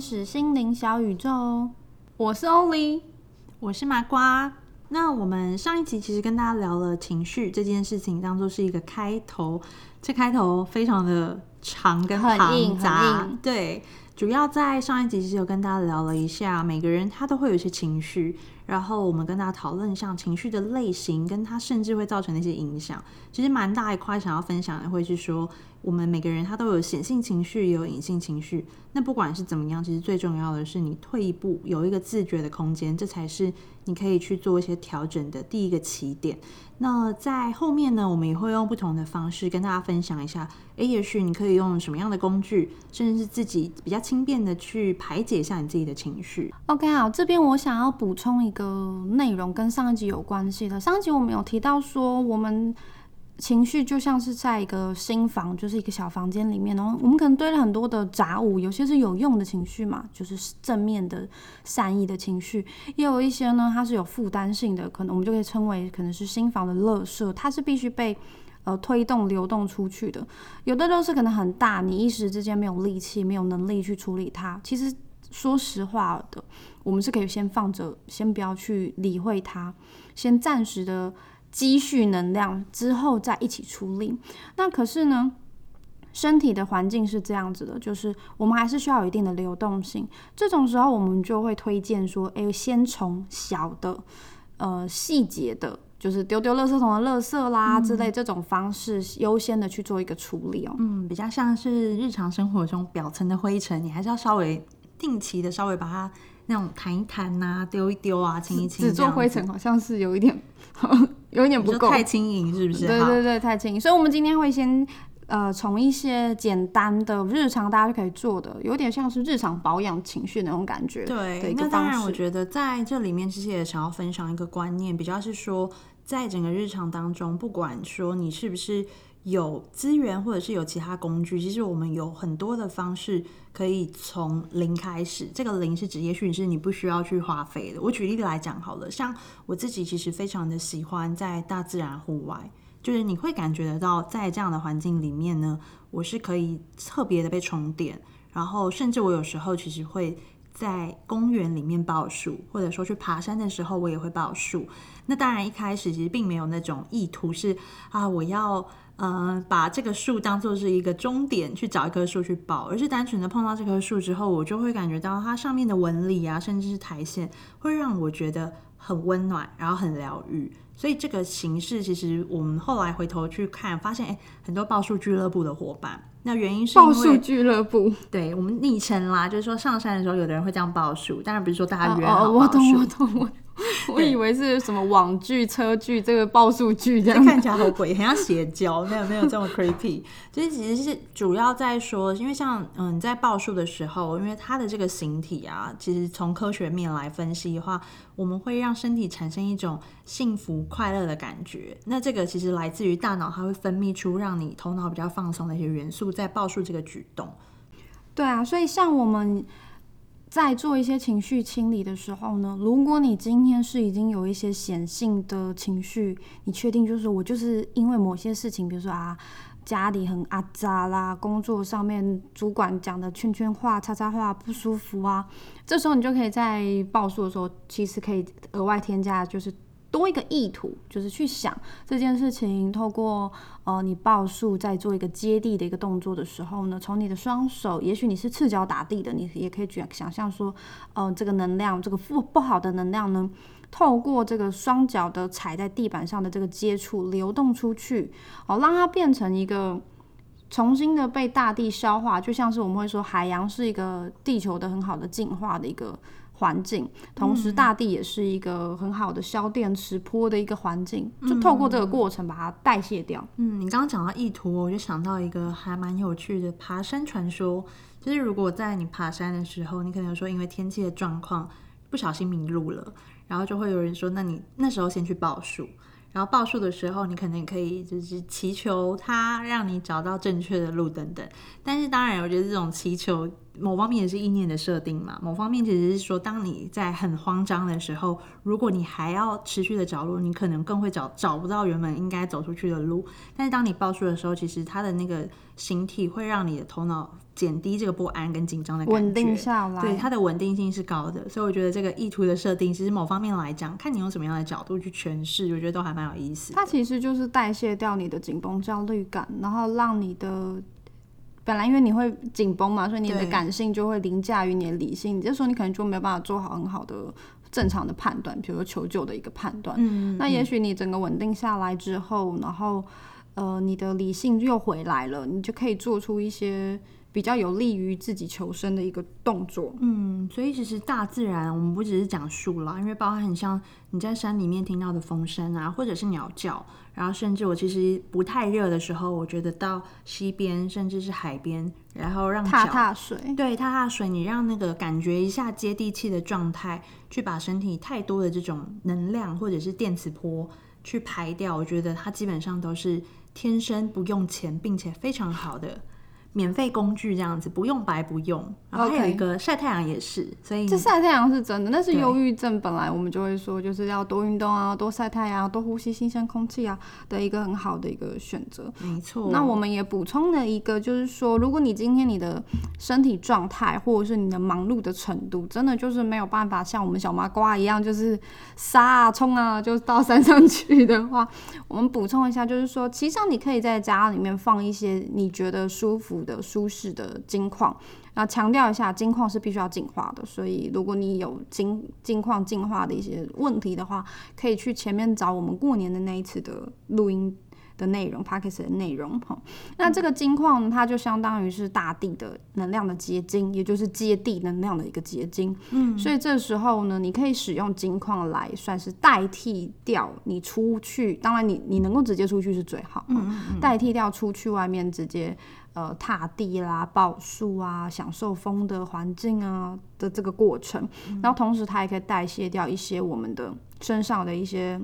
使心灵小宇宙，我是欧丽，我是麻瓜。那我们上一集其实跟大家聊了情绪这件事情，当做是一个开头，这开头非常的长跟庞杂，对。主要在上一集其实有跟大家聊了一下，每个人他都会有一些情绪，然后我们跟大家讨论像情绪的类型，跟它甚至会造成那些影响。其实蛮大一块想要分享的，会是说我们每个人他都有显性情绪，也有隐性情绪。那不管是怎么样，其实最重要的是你退一步，有一个自觉的空间，这才是你可以去做一些调整的第一个起点。那在后面呢，我们也会用不同的方式跟大家分享一下。诶，也许你可以用什么样的工具，甚至是自己比较轻便的去排解一下你自己的情绪。OK，好，这边我想要补充一个内容，跟上一集有关系的。上一集我们有提到说，我们。情绪就像是在一个新房，就是一个小房间里面，然后我们可能堆了很多的杂物，有些是有用的情绪嘛，就是正面的善意的情绪，也有一些呢，它是有负担性的，可能我们就可以称为可能是新房的垃圾，它是必须被呃推动流动出去的。有的都是可能很大，你一时之间没有力气、没有能力去处理它。其实说实话的，我们是可以先放着，先不要去理会它，先暂时的。积蓄能量之后再一起出力。那可是呢，身体的环境是这样子的，就是我们还是需要有一定的流动性。这种时候，我们就会推荐说，哎，先从小的、呃细节的，就是丢丢垃圾桶的垃圾啦之类这种方式，优先的去做一个处理哦。嗯，比较像是日常生活中表层的灰尘，你还是要稍微定期的稍微把它那种弹一弹呐，丢一丢啊，清一清。只做灰尘好像是有一点。有一点不够太轻盈，是不是？对对对，太轻盈。所以，我们今天会先呃，从一些简单的日常大家就可以做的，有点像是日常保养情绪那种感觉。对，那当然，我觉得在这里面其实也想要分享一个观念，比较是说，在整个日常当中，不管说你是不是。有资源或者是有其他工具，其实我们有很多的方式可以从零开始。这个零是指，也许是你不需要去花费的。我举例来讲好了，像我自己其实非常的喜欢在大自然户外，就是你会感觉得到，在这样的环境里面呢，我是可以特别的被充电。然后，甚至我有时候其实会在公园里面报数，或者说去爬山的时候，我也会报数。那当然一开始其实并没有那种意图是啊，我要。呃，把这个树当做是一个终点，去找一棵树去抱，而是单纯的碰到这棵树之后，我就会感觉到它上面的纹理啊，甚至是苔藓，会让我觉得很温暖，然后很疗愈。所以这个形式，其实我们后来回头去看，发现哎，很多抱树俱乐部的伙伴，那原因是抱树俱乐部，对我们昵称啦，就是说上山的时候，有的人会这样抱树，当然不是说大家约好抱树。我 以为是什么网剧、车剧，这个报数剧这样看起来好鬼，很像邪教，没有没有这么 creepy。其实其实是主要在说，因为像嗯你在报数的时候，因为它的这个形体啊，其实从科学面来分析的话，我们会让身体产生一种幸福快乐的感觉。那这个其实来自于大脑，它会分泌出让你头脑比较放松的一些元素，在报数这个举动。对啊，所以像我们。在做一些情绪清理的时候呢，如果你今天是已经有一些显性的情绪，你确定就是我就是因为某些事情，比如说啊家里很阿扎啦，工作上面主管讲的圈圈话、叉叉话不舒服啊，这时候你就可以在报数的时候，其实可以额外添加就是。多一个意图，就是去想这件事情。透过呃，你报数在做一个接地的一个动作的时候呢，从你的双手，也许你是赤脚打地的，你也可以去想象说，呃，这个能量，这个不不好的能量呢，透过这个双脚的踩在地板上的这个接触，流动出去，哦，让它变成一个重新的被大地消化，就像是我们会说，海洋是一个地球的很好的进化的一个。环境，同时大地也是一个很好的消电池坡的一个环境，就透过这个过程把它代谢掉。嗯，你刚刚讲到意图，我就想到一个还蛮有趣的爬山传说，就是如果在你爬山的时候，你可能说因为天气的状况不小心迷路了，然后就会有人说，那你那时候先去报数。然后报数的时候，你可能可以就是祈求他让你找到正确的路等等。但是当然，我觉得这种祈求某方面也是意念的设定嘛。某方面其实是说，当你在很慌张的时候，如果你还要持续的找路，你可能更会找找不到原本应该走出去的路。但是当你报数的时候，其实它的那个形体会让你的头脑减低这个不安跟紧张的感觉，稳定下来，对它的稳定性是高的，所以我觉得这个意图的设定，其实某方面来讲，看你用什么样的角度去诠释，我觉得都还蛮有意思。它其实就是代谢掉你的紧绷焦虑感，然后让你的本来因为你会紧绷嘛，所以你的感性就会凌驾于你的理性，这时候你可能就没有办法做好很好的正常的判断，比如说求救的一个判断。嗯，那也许你整个稳定下来之后，然后呃，你的理性又回来了，你就可以做出一些。比较有利于自己求生的一个动作。嗯，所以其实大自然，我们不只是讲树啦，因为包含很像你在山里面听到的风声啊，或者是鸟叫，然后甚至我其实不太热的时候，我觉得到溪边甚至是海边，然后让踏踏水，对，踏踏水，你让那个感觉一下接地气的状态，去把身体太多的这种能量或者是电磁波去排掉，我觉得它基本上都是天生不用钱，并且非常好的。免费工具这样子，不用白不用。然后还有一个晒太阳也是，所以这晒太阳是真的。但是忧郁症本来我们就会说，就是要多运动啊，多晒太阳，多呼吸新鲜空气啊的一个很好的一个选择。没错。那我们也补充了一个，就是说，如果你今天你的身体状态或者是你的忙碌的程度，真的就是没有办法像我们小麻瓜一样，就是杀啊冲啊就到山上去的话，我们补充一下，就是说，其实你可以在家里面放一些你觉得舒服。的舒适的金矿，那强调一下，金矿是必须要净化的，所以如果你有金金矿净化的一些问题的话，可以去前面找我们过年的那一次的录音。的内容 p a c k e s 的内容哈，那这个金矿它就相当于是大地的能量的结晶，也就是接地能量的一个结晶。嗯，所以这时候呢，你可以使用金矿来算是代替掉你出去，当然你你能够直接出去是最好，嗯代替掉出去外面直接呃踏地啦、抱树啊、享受风的环境啊的这个过程，然后同时它也可以代谢掉一些我们的身上的一些。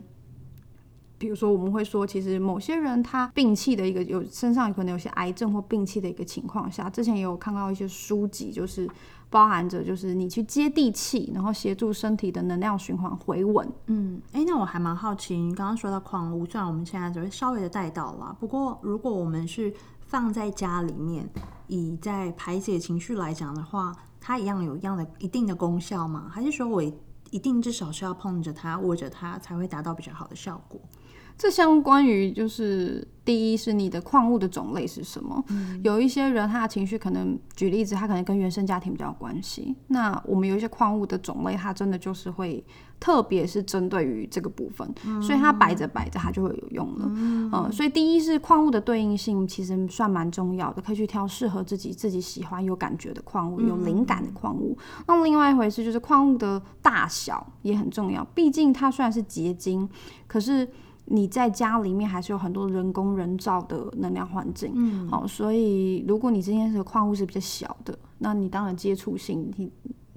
比如说，我们会说，其实某些人他病气的一个有身上可能有些癌症或病气的一个情况下，之前也有看到一些书籍，就是包含着就是你去接地气，然后协助身体的能量循环回稳。嗯，哎，那我还蛮好奇，你刚刚说到矿物，虽然我们现在只会稍微的带到了，不过如果我们是放在家里面，以在排解情绪来讲的话，它一样有一样的一定的功效吗？还是说我一定至少是要碰着它、握着它，才会达到比较好的效果？这相关于就是第一是你的矿物的种类是什么？有一些人他的情绪可能，举例子，他可能跟原生家庭比较有关系。那我们有一些矿物的种类，它真的就是会，特别是针对于这个部分，所以它摆着摆着它就会有用了。嗯，所以第一是矿物的对应性其实算蛮重要的，可以去挑适合自己自己喜欢有感觉的矿物，有灵感的矿物。那另外一回事就是矿物的大小也很重要，毕竟它虽然是结晶，可是。你在家里面还是有很多人工人造的能量环境，嗯，好，所以如果你今天是矿物是比较小的，那你当然接触性，你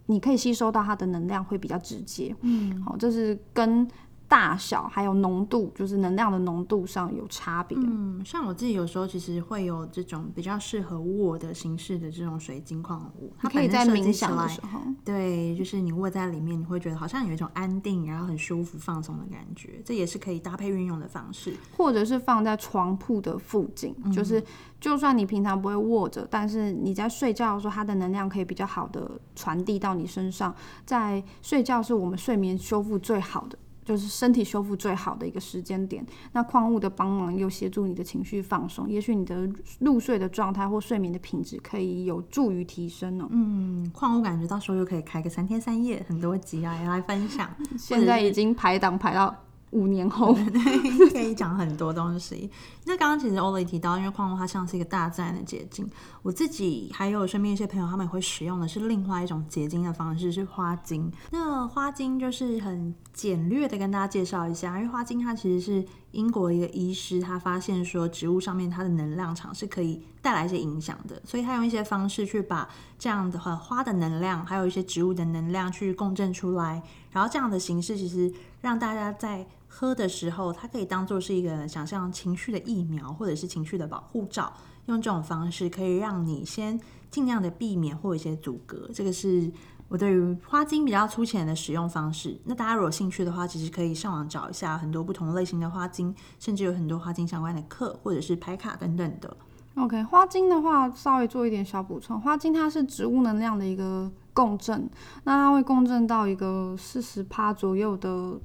你可以吸收到它的能量会比较直接，嗯，好，这是跟。大小还有浓度，就是能量的浓度上有差别。嗯，像我自己有时候其实会有这种比较适合握的形式的这种水晶矿物，它可以在冥想的时候，对，就是你握在里面，你会觉得好像有一种安定，然后很舒服、放松的感觉。这也是可以搭配运用的方式，或者是放在床铺的附近，就是就算你平常不会握着，但是你在睡觉的时候，它的能量可以比较好的传递到你身上。在睡觉是我们睡眠修复最好的。就是身体修复最好的一个时间点，那矿物的帮忙又协助你的情绪放松，也许你的入睡的状态或睡眠的品质可以有助于提升哦。嗯，矿物感觉到时候又可以开个三天三夜，很多集啊来分享。现在已经排档排到。五年后 可以讲很多东西。那刚刚其实欧雷提到，因为矿物它像是一个大自然的结晶。我自己还有身边一些朋友，他们也会使用的是另外一种结晶的方式，是花精。那花精就是很简略的跟大家介绍一下，因为花精它其实是英国一个医师，他发现说植物上面它的能量场是可以带来一些影响的，所以他用一些方式去把这样的话花的能量，还有一些植物的能量去共振出来，然后这样的形式其实让大家在喝的时候，它可以当做是一个想象情绪的疫苗，或者是情绪的保护罩。用这种方式可以让你先尽量的避免或一些阻隔。这个是我对于花精比较粗浅的使用方式。那大家如果有兴趣的话，其实可以上网找一下很多不同类型的花精，甚至有很多花精相关的课或者是拍卡等等的。OK，花精的话，稍微做一点小补充。花精它是植物能量的一个共振，那它会共振到一个四十帕左右的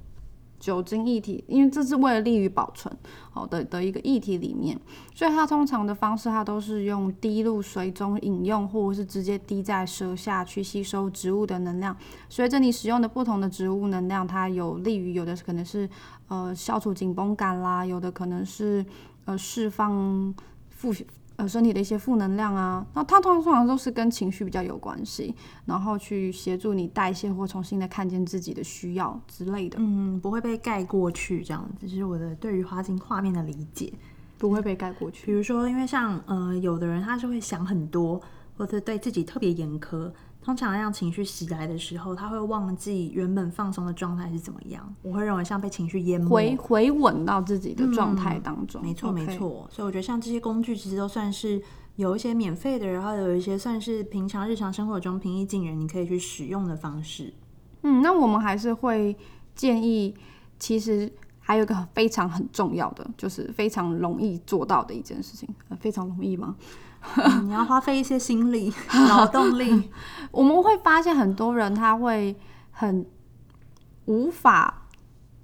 酒精液体，因为这是为了利于保存好的的一个液体里面，所以它通常的方式，它都是用滴入水中饮用，或者是直接滴在舌下去吸收植物的能量。随着你使用的不同的植物能量，它有利于有的可能是呃消除紧绷感啦，有的可能是呃释放负。呃，身体的一些负能量啊，那它通常都是跟情绪比较有关系，然后去协助你代谢或重新的看见自己的需要之类的。嗯，不会被盖过去这样子，是我的对于花精画面的理解，不会被盖过去。比如说，因为像呃，有的人他是会想很多，或者对自己特别严苛。通常让情绪袭来的时候，他会忘记原本放松的状态是怎么样。我会认为像被情绪淹没，回回稳到自己的状态当中。没错，没错。所以我觉得像这些工具，其实都算是有一些免费的，然后有一些算是平常日常生活中平易近人，你可以去使用的方式。嗯，那我们还是会建议，其实还有一个非常很重要的，就是非常容易做到的一件事情。非常容易吗？你要花费一些心力、劳动力。我们会发现很多人他会很无法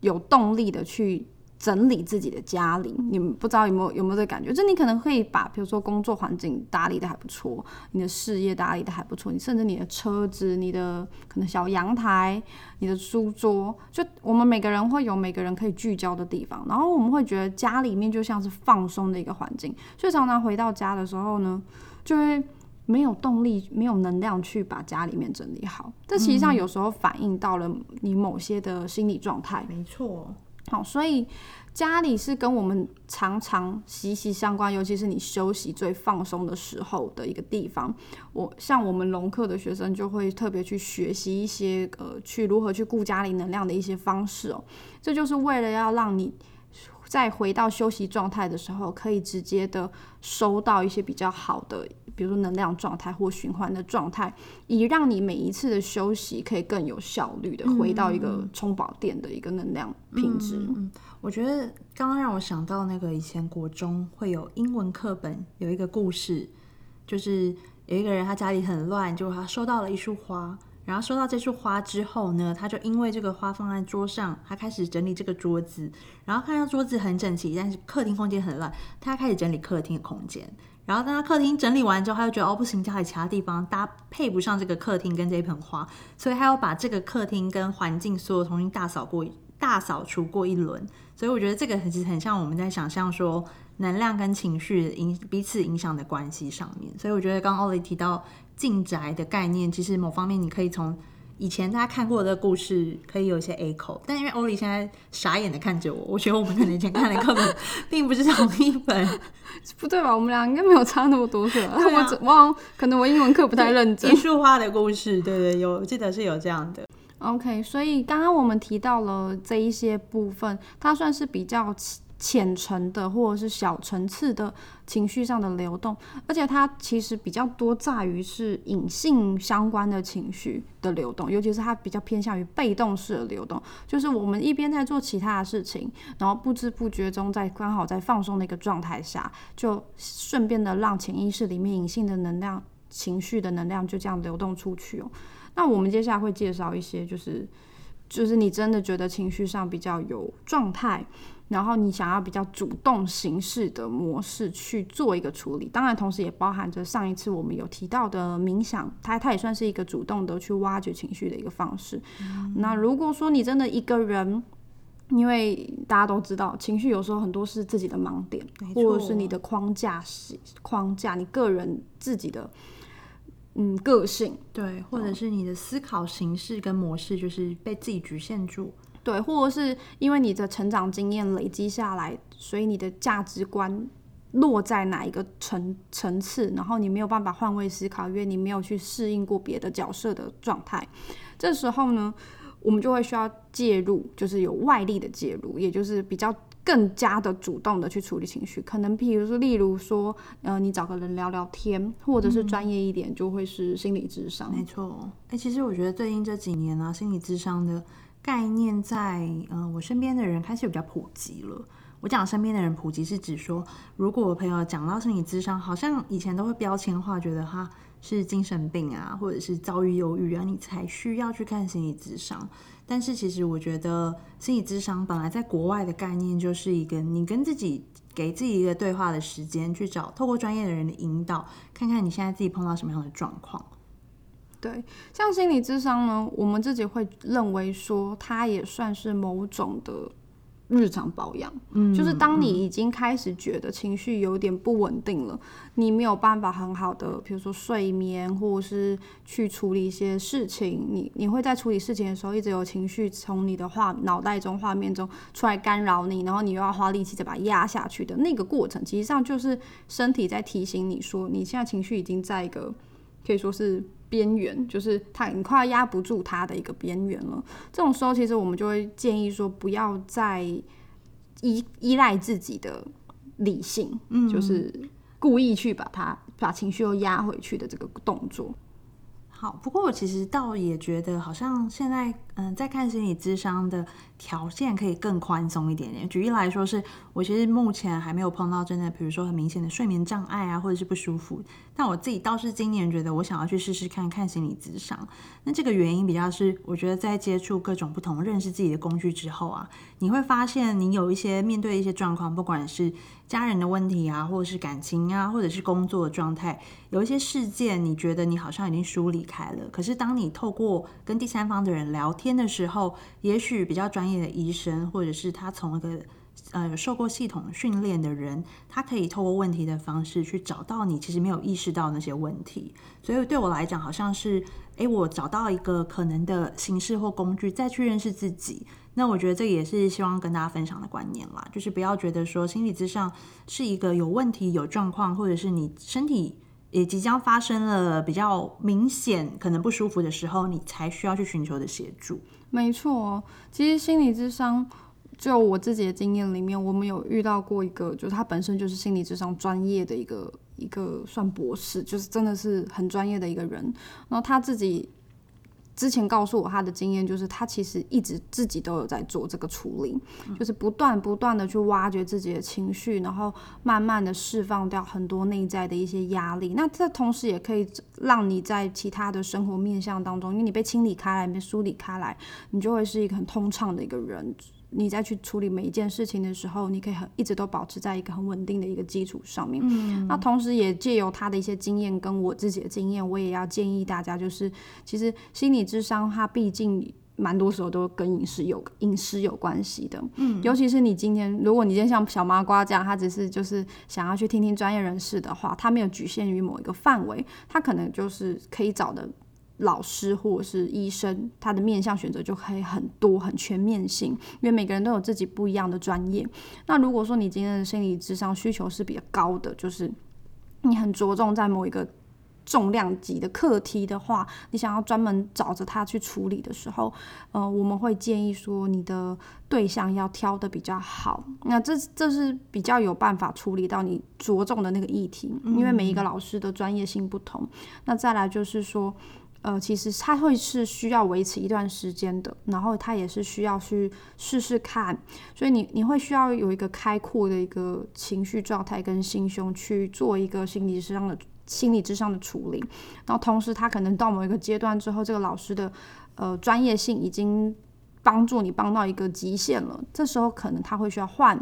有动力的去整理自己的家里。你们不知道有没有有没有这感觉？就你可能会把，比如说工作环境打理的还不错，你的事业打理的还不错，你甚至你的车子、你的可能小阳台、你的书桌，就我们每个人会有每个人可以聚焦的地方。然后我们会觉得家里面就像是放松的一个环境，所以常常回到家的时候呢，就会。没有动力，没有能量去把家里面整理好，这其实上有时候反映到了你某些的心理状态。没错，好，所以家里是跟我们常常息息相关，尤其是你休息最放松的时候的一个地方。我像我们龙课的学生就会特别去学习一些呃，去如何去顾家里能量的一些方式哦，这就是为了要让你。在回到休息状态的时候，可以直接的收到一些比较好的，比如说能量状态或循环的状态，以让你每一次的休息可以更有效率的回到一个充饱电的一个能量品质。嗯，我觉得刚刚让我想到那个以前国中会有英文课本有一个故事，就是有一个人他家里很乱，就他收到了一束花。然后收到这束花之后呢，他就因为这个花放在桌上，他开始整理这个桌子。然后看到桌子很整齐，但是客厅空间很乱，他开始整理客厅的空间。然后当他客厅整理完之后，他又觉得哦不行，家里其他地方搭配不上这个客厅跟这一盆花，所以他要把这个客厅跟环境所有重新大扫过、大扫除过一轮。所以我觉得这个其实很像我们在想象说能量跟情绪影彼此影响的关系上面。所以我觉得刚刚奥利提到。进宅的概念，其实某方面你可以从以前大家看过的故事，可以有一些 A 口，但因为欧里现在傻眼的看着我，我觉得我们可能以前看的课本并不是同一本，不对吧？我们俩应该没有差那么多岁吧？我我可能我英文课不太认真。一束花的故事，对对，有记得是有这样的。OK，所以刚刚我们提到了这一些部分，它算是比较。浅层的或者是小层次的情绪上的流动，而且它其实比较多在于是隐性相关的情绪的流动，尤其是它比较偏向于被动式的流动，就是我们一边在做其他的事情，然后不知不觉中在刚好在放松的一个状态下，就顺便的让潜意识里面隐性的能量、情绪的能量就这样流动出去哦。那我们接下来会介绍一些，就是就是你真的觉得情绪上比较有状态。然后你想要比较主动形式的模式去做一个处理，当然同时也包含着上一次我们有提到的冥想，它它也算是一个主动的去挖掘情绪的一个方式。那如果说你真的一个人，因为大家都知道，情绪有时候很多是自己的盲点，或者是你的框架是框架，你个人自己的嗯个性，对，或者是你的思考形式跟模式就是被自己局限住。对，或者是因为你的成长经验累积下来，所以你的价值观落在哪一个层层次，然后你没有办法换位思考，因为你没有去适应过别的角色的状态。这时候呢，我们就会需要介入，就是有外力的介入，也就是比较更加的主动的去处理情绪。可能比如说，例如说，呃，你找个人聊聊天，或者是专业一点，就会是心理智商。没错，哎，其实我觉得最近这几年啊，心理智商的。概念在呃我身边的人开始比较普及了，我讲身边的人普及是指说，如果我朋友讲到心理智商，好像以前都会标签化，觉得他是精神病啊，或者是遭遇忧郁啊，你才需要去看心理智商。但是其实我觉得心理智商本来在国外的概念就是一个你跟自己给自己一个对话的时间，去找透过专业的人的引导，看看你现在自己碰到什么样的状况。对，像心理智商呢，我们自己会认为说，它也算是某种的。日常保养，嗯，就是当你已经开始觉得情绪有点不稳定了，你没有办法很好的，比如说睡眠，或者是去处理一些事情，你你会在处理事情的时候，一直有情绪从你的画脑袋中、画面中出来干扰你，然后你又要花力气再把它压下去的那个过程，其实上就是身体在提醒你说，你现在情绪已经在一个可以说是。边缘就是他很快压不住他的一个边缘了。这种时候，其实我们就会建议说，不要再依依赖自己的理性，嗯，就是故意去把他把情绪又压回去的这个动作。好，不过我其实倒也觉得，好像现在嗯，在看心理智商的条件可以更宽松一点点。举例来说，是我其实目前还没有碰到真的，比如说很明显的睡眠障碍啊，或者是不舒服。但我自己倒是今年觉得，我想要去试试看看心理智商。那这个原因比较是，我觉得在接触各种不同认识自己的工具之后啊，你会发现你有一些面对一些状况，不管是家人的问题啊，或者是感情啊，或者是工作的状态，有一些事件，你觉得你好像已经梳理开了。可是当你透过跟第三方的人聊天的时候，也许比较专业的医生，或者是他从一个呃受过系统训练的人，他可以透过问题的方式去找到你其实没有意识到那些问题。所以对我来讲，好像是诶，我找到一个可能的形式或工具，再去认识自己。那我觉得这也是希望跟大家分享的观念啦，就是不要觉得说心理之上是一个有问题、有状况，或者是你身体也即将发生了比较明显可能不舒服的时候，你才需要去寻求的协助。没错，其实心理智商。就我自己的经验里面，我们有遇到过一个，就是他本身就是心理智商专业的一个一个算博士，就是真的是很专业的一个人。然后他自己之前告诉我他的经验，就是他其实一直自己都有在做这个处理，就是不断不断的去挖掘自己的情绪，然后慢慢的释放掉很多内在的一些压力。那这同时也可以让你在其他的生活面向当中，因为你被清理开来，被梳理开来，你就会是一个很通畅的一个人。你再去处理每一件事情的时候，你可以很一直都保持在一个很稳定的一个基础上面。嗯，那同时也借由他的一些经验跟我自己的经验，我也要建议大家，就是其实心理智商它毕竟蛮多时候都跟饮食有饮食有关系的。嗯，尤其是你今天，如果你今天像小麻瓜这样，他只是就是想要去听听专业人士的话，他没有局限于某一个范围，他可能就是可以找的。老师或者是医生，他的面向选择就可以很多、很全面性，因为每个人都有自己不一样的专业。那如果说你今天的心理智商需求是比较高的，就是你很着重在某一个重量级的课题的话，你想要专门找着他去处理的时候，呃，我们会建议说你的对象要挑的比较好。那这这是比较有办法处理到你着重的那个议题，因为每一个老师的专业性不同。那再来就是说。呃，其实它会是需要维持一段时间的，然后它也是需要去试试看，所以你你会需要有一个开阔的一个情绪状态跟心胸去做一个心理上的心理智商的处理，然后同时他可能到某一个阶段之后，这个老师的呃专业性已经帮助你帮到一个极限了，这时候可能他会需要换。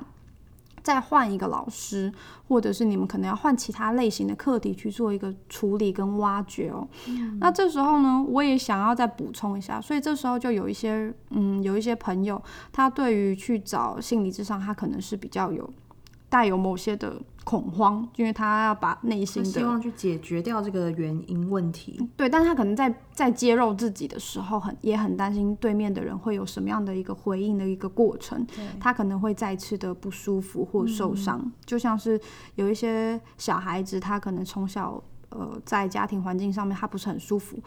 再换一个老师，或者是你们可能要换其他类型的课题去做一个处理跟挖掘哦。那这时候呢，我也想要再补充一下，所以这时候就有一些嗯，有一些朋友，他对于去找心理智商，他可能是比较有。带有某些的恐慌，因为他要把内心的希望去解决掉这个原因问题。对，但是他可能在在揭露自己的时候，很也很担心对面的人会有什么样的一个回应的一个过程。他可能会再次的不舒服或受伤，就像是有一些小孩子，他可能从小呃在家庭环境上面他不是很舒服。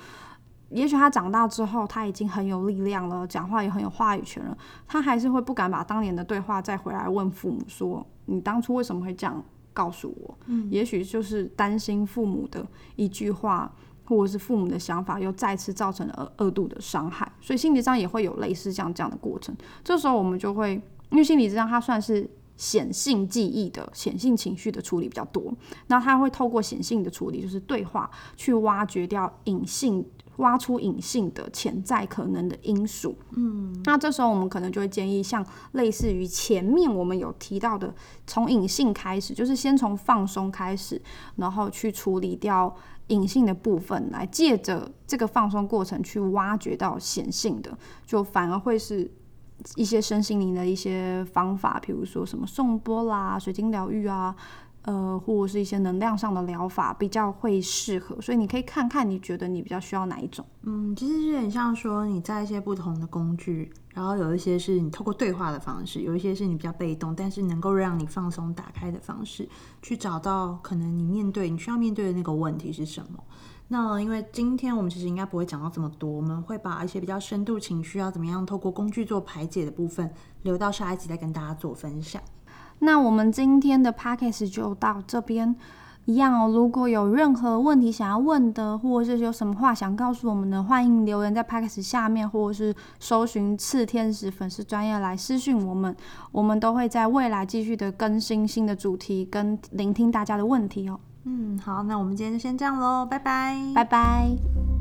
也许他长大之后，他已经很有力量了，讲话也很有话语权了，他还是会不敢把当年的对话再回来问父母说：“你当初为什么会这样告诉我？”嗯，也许就是担心父母的一句话，或者是父母的想法又再次造成了二度的伤害，所以心理上也会有类似这样这样的过程。这时候我们就会，因为心理上它算是显性记忆的显性情绪的处理比较多。那他会透过显性的处理，就是对话，去挖掘掉隐性。挖出隐性的潜在可能的因素，嗯，那这时候我们可能就会建议，像类似于前面我们有提到的，从隐性开始，就是先从放松开始，然后去处理掉隐性的部分，来借着这个放松过程去挖掘到显性的，就反而会是一些身心灵的一些方法，比如说什么颂钵啦、水晶疗愈啊。呃，或者是一些能量上的疗法比较会适合，所以你可以看看你觉得你比较需要哪一种。嗯，其实有点像说你在一些不同的工具，然后有一些是你透过对话的方式，有一些是你比较被动，但是能够让你放松打开的方式，去找到可能你面对你需要面对的那个问题是什么。那因为今天我们其实应该不会讲到这么多，我们会把一些比较深度情绪要怎么样透过工具做排解的部分，留到下一集再跟大家做分享。那我们今天的 podcast 就到这边一样哦。如果有任何问题想要问的，或者是有什么话想告诉我们的，欢迎留言在 podcast 下面，或者是搜寻次天使粉丝专业来私讯我们，我们都会在未来继续的更新新的主题，跟聆听大家的问题哦。嗯，好，那我们今天就先这样喽，拜拜，拜拜。